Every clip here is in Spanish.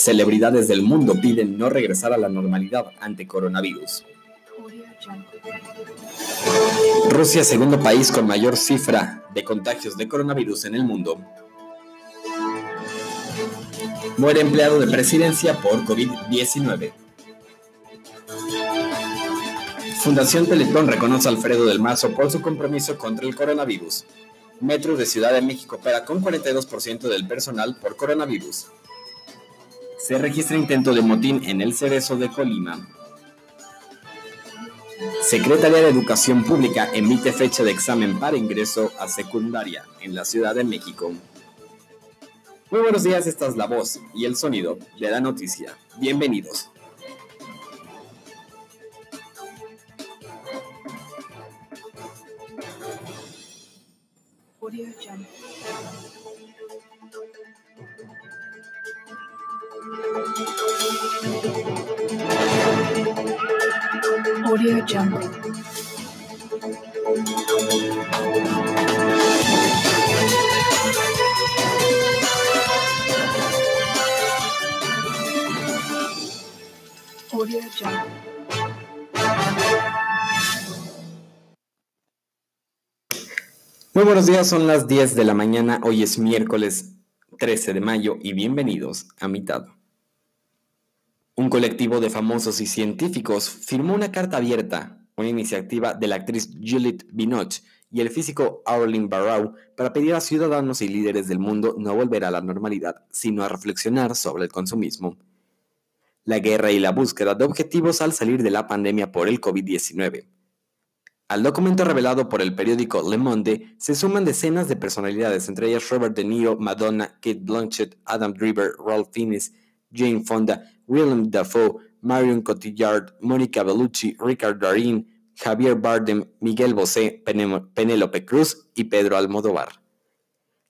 Celebridades del mundo piden no regresar a la normalidad ante coronavirus. Rusia, segundo país con mayor cifra de contagios de coronavirus en el mundo. Muere empleado de presidencia por COVID-19. Fundación Teletón reconoce a Alfredo del Mazo por su compromiso contra el coronavirus. Metro de Ciudad de México opera con 42% del personal por coronavirus. Se registra intento de motín en el Cerezo de Colima. Secretaría de Educación Pública emite fecha de examen para ingreso a secundaria en la Ciudad de México. Muy buenos días, esta es la voz y el sonido de la noticia. Bienvenidos. Audio Jungle. Muy buenos días, son las 10 de la mañana, hoy es miércoles 13 de mayo y bienvenidos a Mitad. Un colectivo de famosos y científicos firmó una carta abierta, una iniciativa de la actriz Juliette Binoche y el físico Arlene Barrow para pedir a ciudadanos y líderes del mundo no volver a la normalidad, sino a reflexionar sobre el consumismo. La guerra y la búsqueda de objetivos al salir de la pandemia por el COVID-19. Al documento revelado por el periódico Le Monde se suman decenas de personalidades, entre ellas Robert De Niro, Madonna, Kate Blanchett, Adam Driver, Ralph Fiennes, Jane Fonda, Willem Dafoe, Marion Cotillard, Mónica Bellucci, Richard Darín, Javier Bardem, Miguel Bosé, Penélope Cruz y Pedro Almodóvar.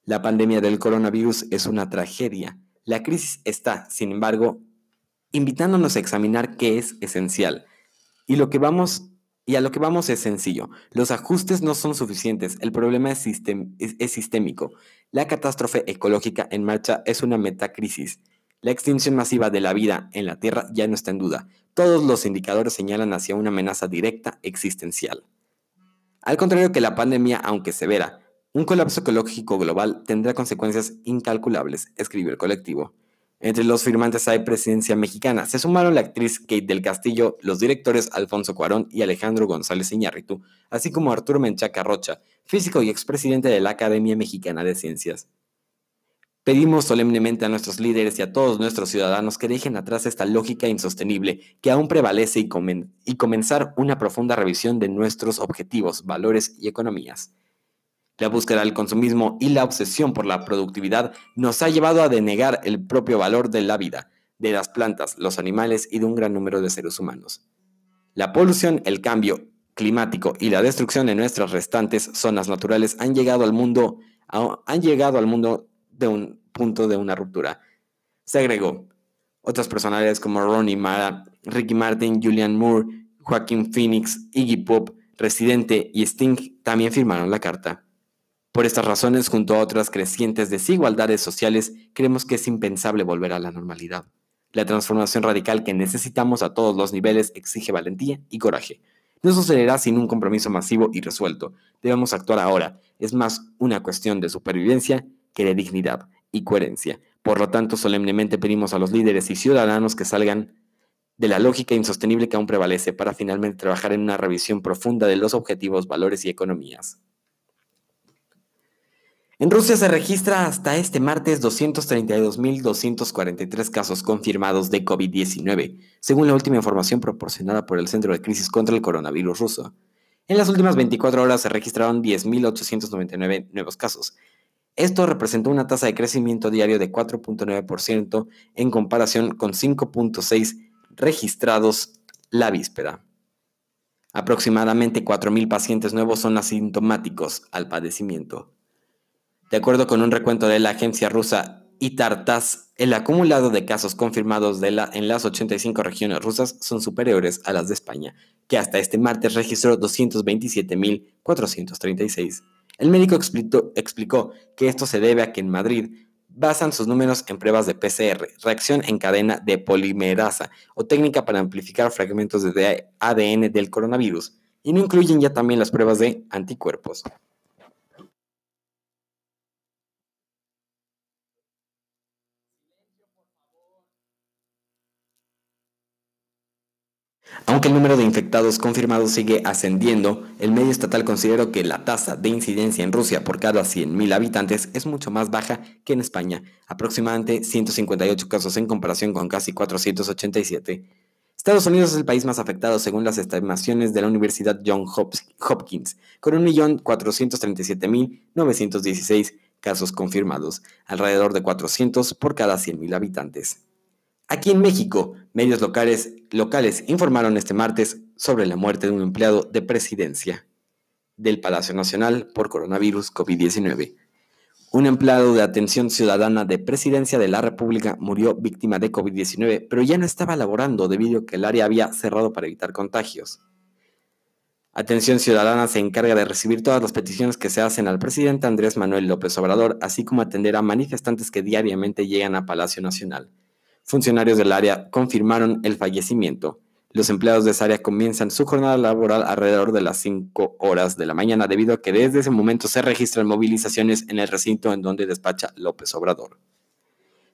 La pandemia del coronavirus es una tragedia. La crisis está, sin embargo, invitándonos a examinar qué es esencial. Y lo que vamos y a lo que vamos es sencillo. Los ajustes no son suficientes. El problema es, es sistémico. La catástrofe ecológica en marcha es una metacrisis. La extinción masiva de la vida en la Tierra ya no está en duda. Todos los indicadores señalan hacia una amenaza directa existencial. Al contrario que la pandemia, aunque severa, un colapso ecológico global tendrá consecuencias incalculables, escribió el colectivo. Entre los firmantes hay presencia mexicana. Se sumaron la actriz Kate del Castillo, los directores Alfonso Cuarón y Alejandro González Iñárritu, así como Arturo Menchaca Rocha, físico y expresidente de la Academia Mexicana de Ciencias. Pedimos solemnemente a nuestros líderes y a todos nuestros ciudadanos que dejen atrás esta lógica insostenible que aún prevalece y, comenzar una profunda revisión de nuestros objetivos, valores y economías. La búsqueda del consumismo y la obsesión por la productividad nos ha llevado a denegar el propio valor de la vida, de las plantas, los animales y de un gran número de seres humanos. La polución, el cambio climático y la destrucción de nuestras restantes zonas naturales han llegado al mundo, han llegado al mundo de un punto de una ruptura. Se agregó. Otras personalidades como Ronnie Mara, Ricky Martin, Julian Moore, Joaquín Phoenix, Iggy Pop, Residente y Sting también firmaron la carta. Por estas razones, junto a otras crecientes desigualdades sociales, creemos que es impensable volver a la normalidad. La transformación radical que necesitamos a todos los niveles exige valentía y coraje. No sucederá sin un compromiso masivo y resuelto. Debemos actuar ahora. Es más una cuestión de supervivencia que de dignidad y coherencia. Por lo tanto, solemnemente pedimos a los líderes y ciudadanos que salgan de la lógica insostenible que aún prevalece para finalmente trabajar en una revisión profunda de los objetivos, valores y economías. En Rusia se registra hasta este martes 232.243 casos confirmados de COVID-19, según la última información proporcionada por el Centro de Crisis contra el Coronavirus ruso. En las últimas 24 horas se registraron 10.899 nuevos casos. Esto representó una tasa de crecimiento diario de 4.9% en comparación con 5.6 registrados la víspera. Aproximadamente 4.000 pacientes nuevos son asintomáticos al padecimiento. De acuerdo con un recuento de la agencia rusa ITARTAS, el acumulado de casos confirmados en las 85 regiones rusas son superiores a las de España, que hasta este martes registró 227.436. El médico explicó, que esto se debe a que en Madrid basan sus números en pruebas de PCR, reacción en cadena de polimerasa o técnica para amplificar fragmentos de ADN del coronavirus, y no incluyen ya también las pruebas de anticuerpos. Aunque el número de infectados confirmados sigue ascendiendo, el medio estatal consideró que la tasa de incidencia en Rusia por cada 100.000 habitantes es mucho más baja que en España, aproximadamente 158 casos en comparación con casi 487. Estados Unidos es el país más afectado según las estimaciones de la Universidad Johns Hopkins, con 1.437.916 casos confirmados, alrededor de 400 por cada 100.000 habitantes. Aquí en México, medios locales, locales informaron este martes sobre la muerte de un empleado de presidencia del Palacio Nacional por coronavirus COVID-19. Un empleado de atención ciudadana de presidencia de la República murió víctima de COVID-19, pero ya no estaba laborando debido a que el área había cerrado para evitar contagios. Atención Ciudadana se encarga de recibir todas las peticiones que se hacen al presidente Andrés Manuel López Obrador, así como atender a manifestantes que diariamente llegan a Palacio Nacional. Funcionarios del área confirmaron el fallecimiento. Los empleados de esa área comienzan su jornada laboral alrededor de las 5 horas de la mañana debido a que desde ese momento se registran movilizaciones en el recinto en donde despacha López Obrador.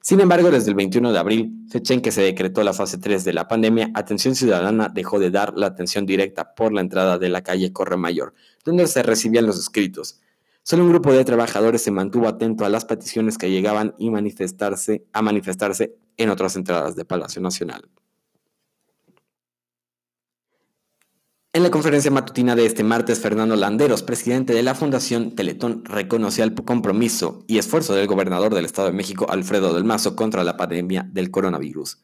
Sin embargo, desde el 21 de abril, fecha en que se decretó la fase 3 de la pandemia, Atención Ciudadana dejó de dar la atención directa por la entrada de la calle Corre Mayor, donde se recibían los escritos. Solo un grupo de trabajadores se mantuvo atento a las peticiones que llegaban y manifestarse, a manifestarse en otras entradas de Palacio Nacional. En la conferencia matutina de este martes, Fernando Landeros, presidente de la Fundación Teletón, reconoció el compromiso y esfuerzo del gobernador del Estado de México, Alfredo del Mazo, contra la pandemia del coronavirus.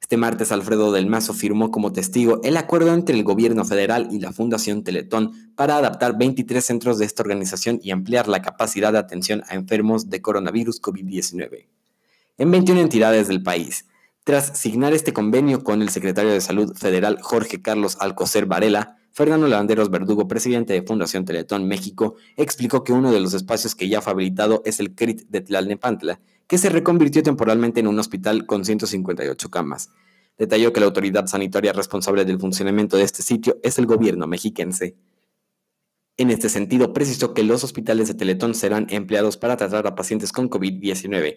Este martes, Alfredo del Mazo firmó como testigo el acuerdo entre el gobierno federal y la Fundación Teletón para adaptar 23 centros de esta organización y ampliar la capacidad de atención a enfermos de coronavirus COVID-19 en 21 entidades del país. Tras signar este convenio con el secretario de Salud Federal Jorge Carlos Alcocer Varela, Fernando Landeros Verdugo, presidente de Fundación Teletón México, explicó que uno de los espacios que ya fue habilitado es el CRIT de Tlalnepantla, que se reconvirtió temporalmente en un hospital con 158 camas. Detalló que la autoridad sanitaria responsable del funcionamiento de este sitio es el gobierno mexiquense. En este sentido, precisó que los hospitales de Teletón serán empleados para tratar a pacientes con COVID-19,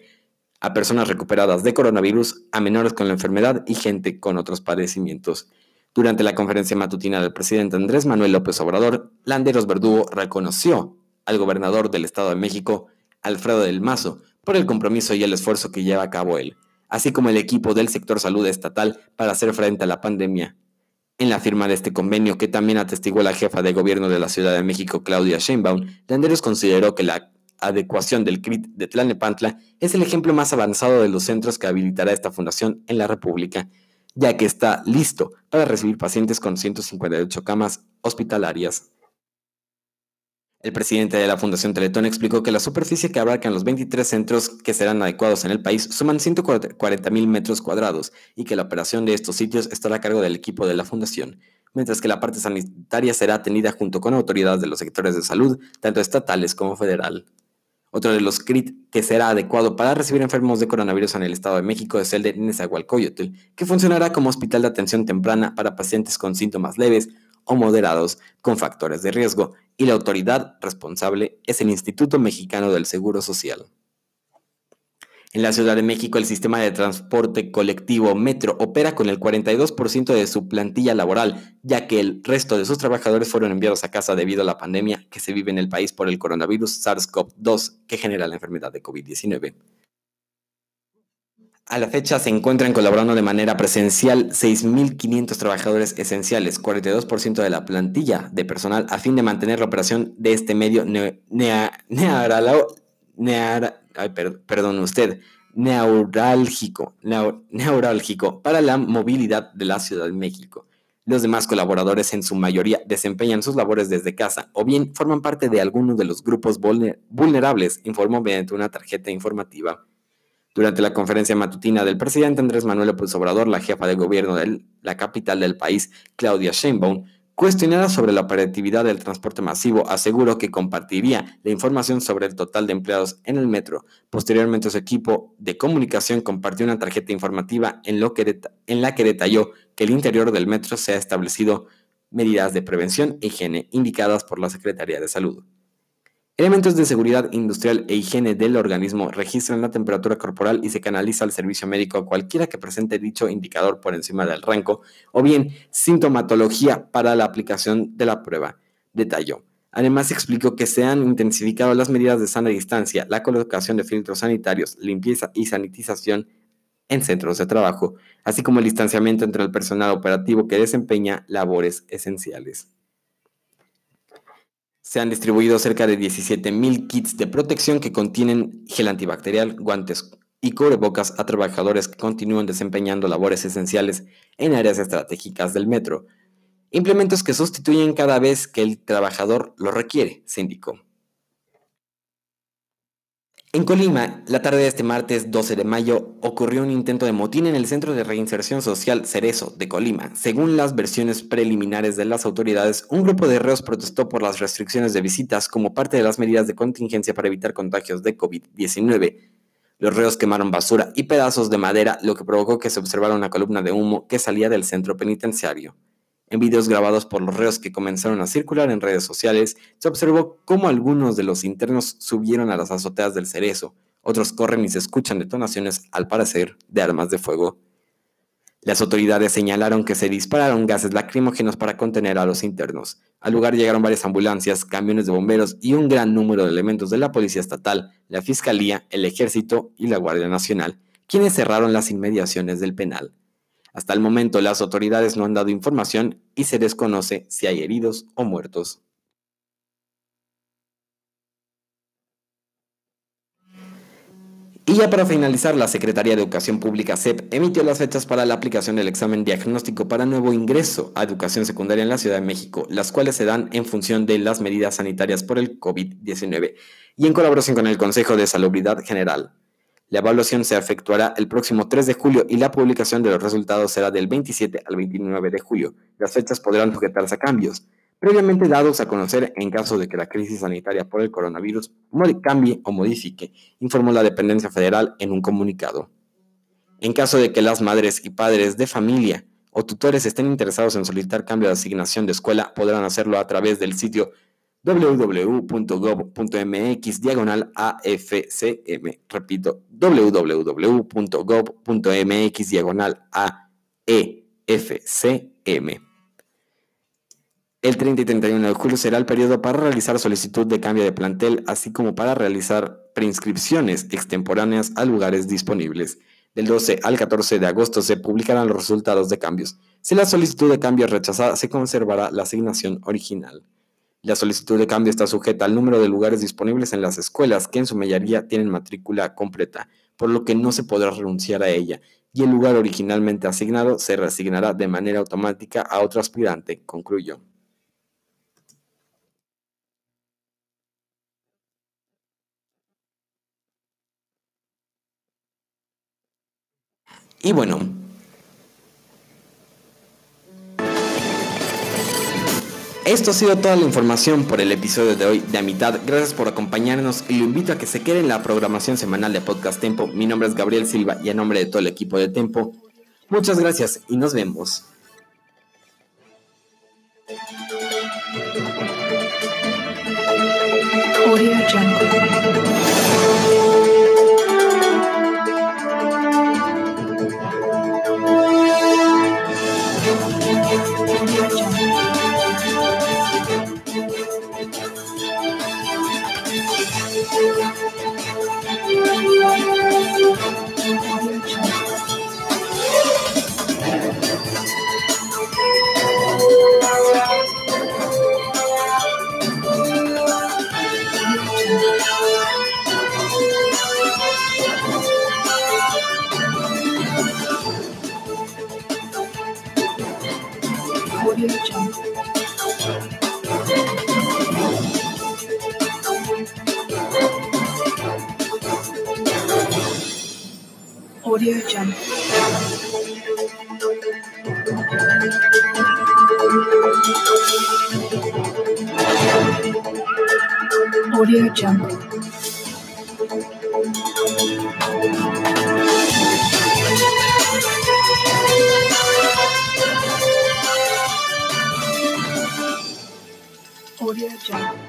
a personas recuperadas de coronavirus, a menores con la enfermedad y gente con otros padecimientos. Durante la conferencia matutina del presidente Andrés Manuel López Obrador, Landeros Verdugo reconoció al gobernador del Estado de México, Alfredo del Mazo, por el compromiso y el esfuerzo que lleva a cabo él, así como el equipo del sector salud estatal para hacer frente a la pandemia. En la firma de este convenio, que también atestiguó la jefa de gobierno de la Ciudad de México, Claudia Sheinbaum, Landeros consideró que la adecuación del CRIT de Tlalnepantla es el ejemplo más avanzado de los centros que habilitará esta fundación en la República, ya que está listo para recibir pacientes con 158 camas hospitalarias. El presidente de la Fundación Teletón explicó que la superficie que abarcan los 23 centros que serán adecuados en el país suman 140.000 metros cuadrados y que la operación de estos sitios estará a cargo del equipo de la Fundación, mientras que la parte sanitaria será atendida junto con autoridades de los sectores de salud, tanto estatales como federal. Otro de los CRIT que será adecuado para recibir enfermos de coronavirus en el Estado de México es el de Nezahualcóyotl, que funcionará como hospital de atención temprana para pacientes con síntomas leves o moderados con factores de riesgo, y la autoridad responsable es el Instituto Mexicano del Seguro Social. En la Ciudad de México, el sistema de transporte colectivo Metro opera con el 42% de su plantilla laboral, ya que el resto de sus trabajadores fueron enviados a casa debido a la pandemia que se vive en el país por el coronavirus SARS-CoV-2 que genera la enfermedad de COVID-19. A la fecha se encuentran colaborando de manera presencial 6.500 trabajadores esenciales, 42% de la plantilla de personal, a fin de mantener la operación de este medio perdón usted, neurálgico, neurálgico para la movilidad de la Ciudad de México. Los demás colaboradores en su mayoría desempeñan sus labores desde casa o bien forman parte de alguno de los grupos vulnerables, informó mediante una tarjeta informativa. Durante la conferencia matutina del presidente Andrés Manuel López Obrador, la jefa de gobierno de la capital del país, Claudia Sheinbaum, cuestionada sobre la operatividad del transporte masivo, aseguró que compartiría la información sobre el total de empleados en el metro. Posteriormente, su equipo de comunicación compartió una tarjeta informativa en, en la que detalló que el interior del metro se ha establecido medidas de prevención e higiene indicadas por la Secretaría de Salud. Elementos de seguridad industrial e higiene del organismo registran la temperatura corporal y se canaliza al servicio médico a cualquiera que presente dicho indicador por encima del rango o bien sintomatología para la aplicación de la prueba. Detalló. Además explicó que se han intensificado las medidas de sana distancia, la colocación de filtros sanitarios, limpieza y sanitización en centros de trabajo, así como el distanciamiento entre el personal operativo que desempeña labores esenciales. Se han distribuido cerca de 17.000 kits de protección que contienen gel antibacterial, guantes y cubrebocas a trabajadores que continúan desempeñando labores esenciales en áreas estratégicas del metro. Implementos que sustituyen cada vez que el trabajador lo requiere, se indicó. En Colima, la tarde de este martes 12 de mayo, ocurrió un intento de motín en el Centro de Reinserción Social Cerezo de Colima. Según las versiones preliminares de las autoridades, un grupo de reos protestó por las restricciones de visitas como parte de las medidas de contingencia para evitar contagios de COVID-19. Los reos quemaron basura y pedazos de madera, lo que provocó que se observara una columna de humo que salía del centro penitenciario. En videos grabados por los reos que comenzaron a circular en redes sociales, se observó cómo algunos de los internos subieron a las azoteas del cerezo, otros corren y se escuchan detonaciones, al parecer, de armas de fuego. Las autoridades señalaron que se dispararon gases lacrimógenos para contener a los internos. Al lugar llegaron varias ambulancias, camiones de bomberos y un gran número de elementos de la Policía Estatal, la Fiscalía, el Ejército y la Guardia Nacional, quienes cerraron las inmediaciones del penal. Hasta el momento las autoridades no han dado información y se desconoce si hay heridos o muertos. Y ya para finalizar, la Secretaría de Educación Pública CEP emitió las fechas para la aplicación del examen diagnóstico para nuevo ingreso a educación secundaria en la Ciudad de México, las cuales se dan en función de las medidas sanitarias por el COVID-19 y en colaboración con el Consejo de Salubridad General. La evaluación se efectuará el próximo 3 de julio y la publicación de los resultados será del 27 al 29 de julio. Las fechas podrán sujetarse a cambios, previamente dados a conocer en caso de que la crisis sanitaria por el coronavirus cambie o modifique, informó la dependencia federal en un comunicado. En caso de que las madres y padres de familia o tutores estén interesados en solicitar cambio de asignación de escuela, podrán hacerlo a través del sitio www.gov.mx diagonal AFCM. Repito, www.gov.mx diagonal AEFCM. El 30 y 31 de julio será el periodo para realizar solicitud de cambio de plantel, así como para realizar preinscripciones extemporáneas a lugares disponibles. Del 12 al 14 de agosto se publicarán los resultados de cambios. Si la solicitud de cambio es rechazada, se conservará la asignación original. La solicitud de cambio está sujeta al número de lugares disponibles en las escuelas, que en su mayoría tienen matrícula completa, por lo que no se podrá renunciar a ella, y el lugar originalmente asignado se reasignará de manera automática a otro aspirante, concluyó. Y bueno, Esto ha sido toda la información por el episodio de hoy de A Mitad. Gracias por acompañarnos y lo invito a que se quede en la programación semanal de Podcast Tempo. Mi nombre es Gabriel Silva y a nombre de todo el equipo de Tempo, muchas gracias y nos vemos. Audio Jungle. Audio Jungle. Audio Jungle.